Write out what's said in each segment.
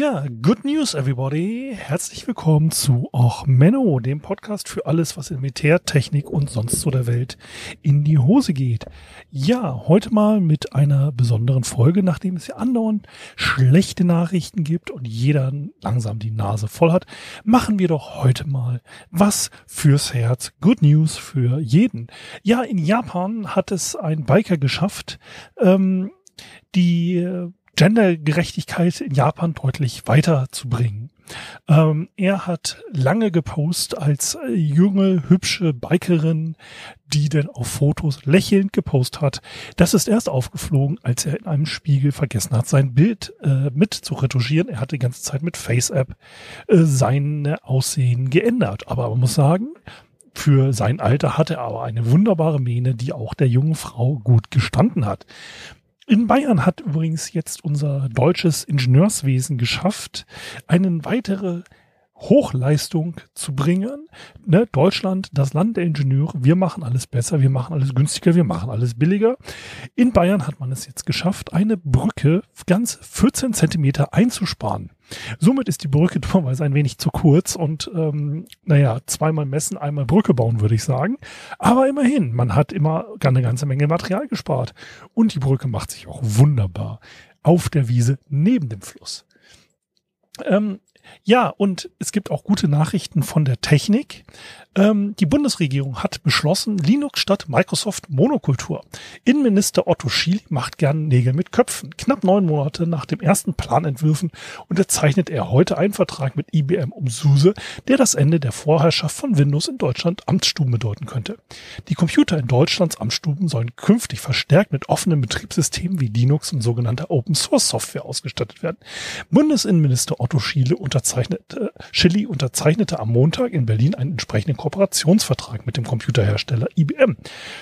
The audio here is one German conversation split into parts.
Ja, good news everybody. Herzlich willkommen zu Och Menno, dem Podcast für alles, was in Militär, Technik und sonst so der Welt in die Hose geht. Ja, heute mal mit einer besonderen Folge, nachdem es ja andauernd schlechte Nachrichten gibt und jeder langsam die Nase voll hat, machen wir doch heute mal was fürs Herz. Good News für jeden. Ja, in Japan hat es ein Biker geschafft, ähm, die Gendergerechtigkeit in Japan deutlich weiterzubringen. Ähm, er hat lange gepostet als junge, hübsche Bikerin, die denn auf Fotos lächelnd gepostet hat. Das ist erst aufgeflogen, als er in einem Spiegel vergessen hat, sein Bild äh, mit zu retuschieren. Er hat die ganze Zeit mit FaceApp äh, sein Aussehen geändert. Aber man muss sagen, für sein Alter hat er aber eine wunderbare Mähne, die auch der jungen Frau gut gestanden hat. In Bayern hat übrigens jetzt unser deutsches Ingenieurswesen geschafft, eine weitere Hochleistung zu bringen. Ne, Deutschland, das Land der Ingenieure, wir machen alles besser, wir machen alles günstiger, wir machen alles billiger. In Bayern hat man es jetzt geschafft, eine Brücke ganz 14 Zentimeter einzusparen. Somit ist die Brücke dummerweise ein wenig zu kurz und ähm, naja, zweimal messen, einmal Brücke bauen, würde ich sagen. Aber immerhin, man hat immer eine ganze Menge Material gespart. Und die Brücke macht sich auch wunderbar auf der Wiese neben dem Fluss. Ähm, ja, und es gibt auch gute Nachrichten von der Technik. Ähm, die Bundesregierung hat beschlossen, Linux statt Microsoft Monokultur. Innenminister Otto Schiel macht gern Nägel mit Köpfen. Knapp neun Monate nach dem ersten Planentwürfen unterzeichnet er heute einen Vertrag mit IBM um SUSE, der das Ende der Vorherrschaft von Windows in Deutschland Amtsstuben bedeuten könnte. Die Computer in Deutschlands Amtsstuben sollen künftig verstärkt mit offenen Betriebssystemen wie Linux und sogenannter Open Source Software ausgestattet werden. Bundesinnenminister Otto Schiele unterzeichnete, Schilly unterzeichnete am Montag in Berlin einen entsprechenden Kooperationsvertrag mit dem Computerhersteller IBM.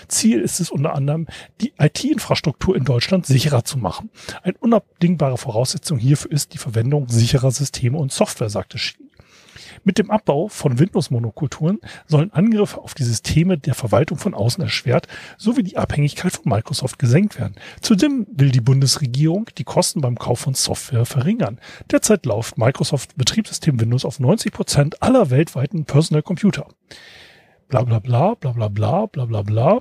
Ziel ist es unter anderem, die IT-Infrastruktur in Deutschland sicherer zu machen. Eine unabdingbare Voraussetzung hierfür ist die Verwendung sicherer Systeme und Software, sagte. Mit dem Abbau von Windows-Monokulturen sollen Angriffe auf die Systeme der Verwaltung von außen erschwert sowie die Abhängigkeit von Microsoft gesenkt werden. Zudem will die Bundesregierung die Kosten beim Kauf von Software verringern. Derzeit läuft Microsoft Betriebssystem Windows auf 90 Prozent aller weltweiten Personal Computer. Bla bla bla bla bla bla bla bla bla.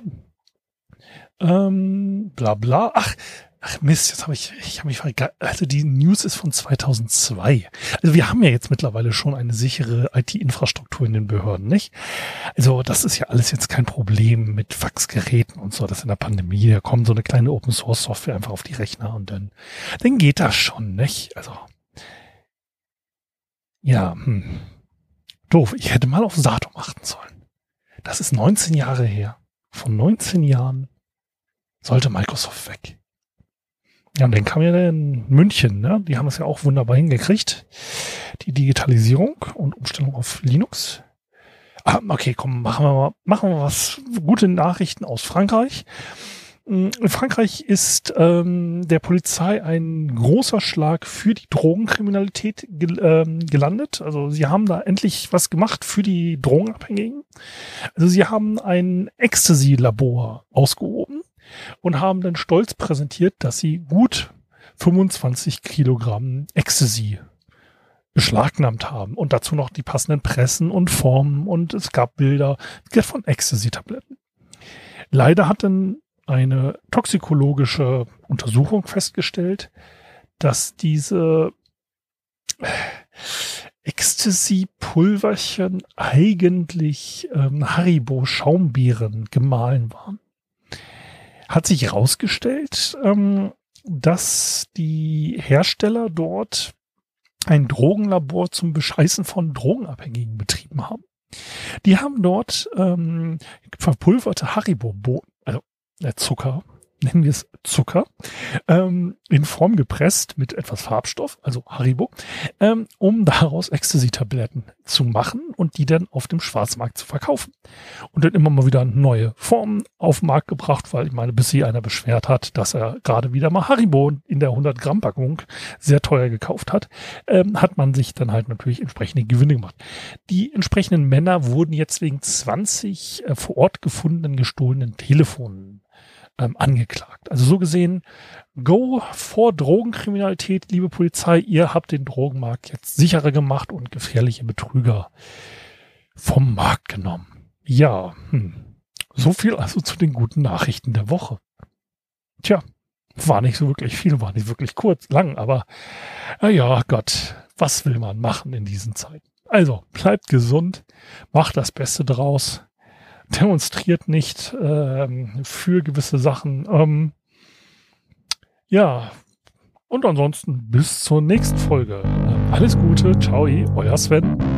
Ähm, bla bla. Ach, Ach Mist, jetzt habe ich, ich habe mich vergessen. Also die News ist von 2002. Also wir haben ja jetzt mittlerweile schon eine sichere IT-Infrastruktur in den Behörden, nicht? Also das ist ja alles jetzt kein Problem mit Faxgeräten und so. Das in der Pandemie, da kommt so eine kleine Open Source Software einfach auf die Rechner und dann, dann geht das schon, nicht? Also ja, hm. doof. Ich hätte mal auf Satum achten sollen. Das ist 19 Jahre her. Von 19 Jahren sollte Microsoft weg. Ja, und dann kam ja in München, ne? Die haben es ja auch wunderbar hingekriegt. Die Digitalisierung und Umstellung auf Linux. Ah, okay, komm, machen wir mal, machen wir was. Gute Nachrichten aus Frankreich. Mm, in Frankreich ist ähm, der Polizei ein großer Schlag für die Drogenkriminalität gel ähm, gelandet. Also sie haben da endlich was gemacht für die Drogenabhängigen. Also sie haben ein Ecstasy-Labor ausgehoben und haben dann stolz präsentiert, dass sie gut 25 Kilogramm Ecstasy beschlagnahmt haben und dazu noch die passenden Pressen und Formen und es gab Bilder von Ecstasy-Tabletten. Leider hat dann eine toxikologische Untersuchung festgestellt, dass diese Ecstasy-Pulverchen eigentlich ähm, Haribo-Schaumbeeren gemahlen waren hat sich herausgestellt, ähm, dass die Hersteller dort ein Drogenlabor zum Bescheißen von Drogenabhängigen betrieben haben. Die haben dort ähm, verpulverte Haribo-Bohnen, also äh, Zucker, nennen wir es Zucker, ähm, in Form gepresst mit etwas Farbstoff, also Haribo, ähm, um daraus Ecstasy-Tabletten zu machen und die dann auf dem Schwarzmarkt zu verkaufen. Und dann immer mal wieder neue Formen auf den Markt gebracht, weil ich meine, bis sich einer beschwert hat, dass er gerade wieder mal Haribo in der 100 Gramm Packung sehr teuer gekauft hat, ähm, hat man sich dann halt natürlich entsprechende Gewinne gemacht. Die entsprechenden Männer wurden jetzt wegen 20 äh, vor Ort gefundenen gestohlenen Telefonen ähm, angeklagt. Also so gesehen, go vor Drogenkriminalität, liebe Polizei. Ihr habt den Drogenmarkt jetzt sicherer gemacht und gefährliche Betrüger vom Markt genommen. Ja, hm. so viel also zu den guten Nachrichten der Woche. Tja, war nicht so wirklich viel, war nicht wirklich kurz, lang, aber na ja, Gott, was will man machen in diesen Zeiten? Also, bleibt gesund, macht das Beste draus demonstriert nicht ähm, für gewisse Sachen. Ähm, ja, und ansonsten bis zur nächsten Folge. Alles Gute, ciao, euer Sven.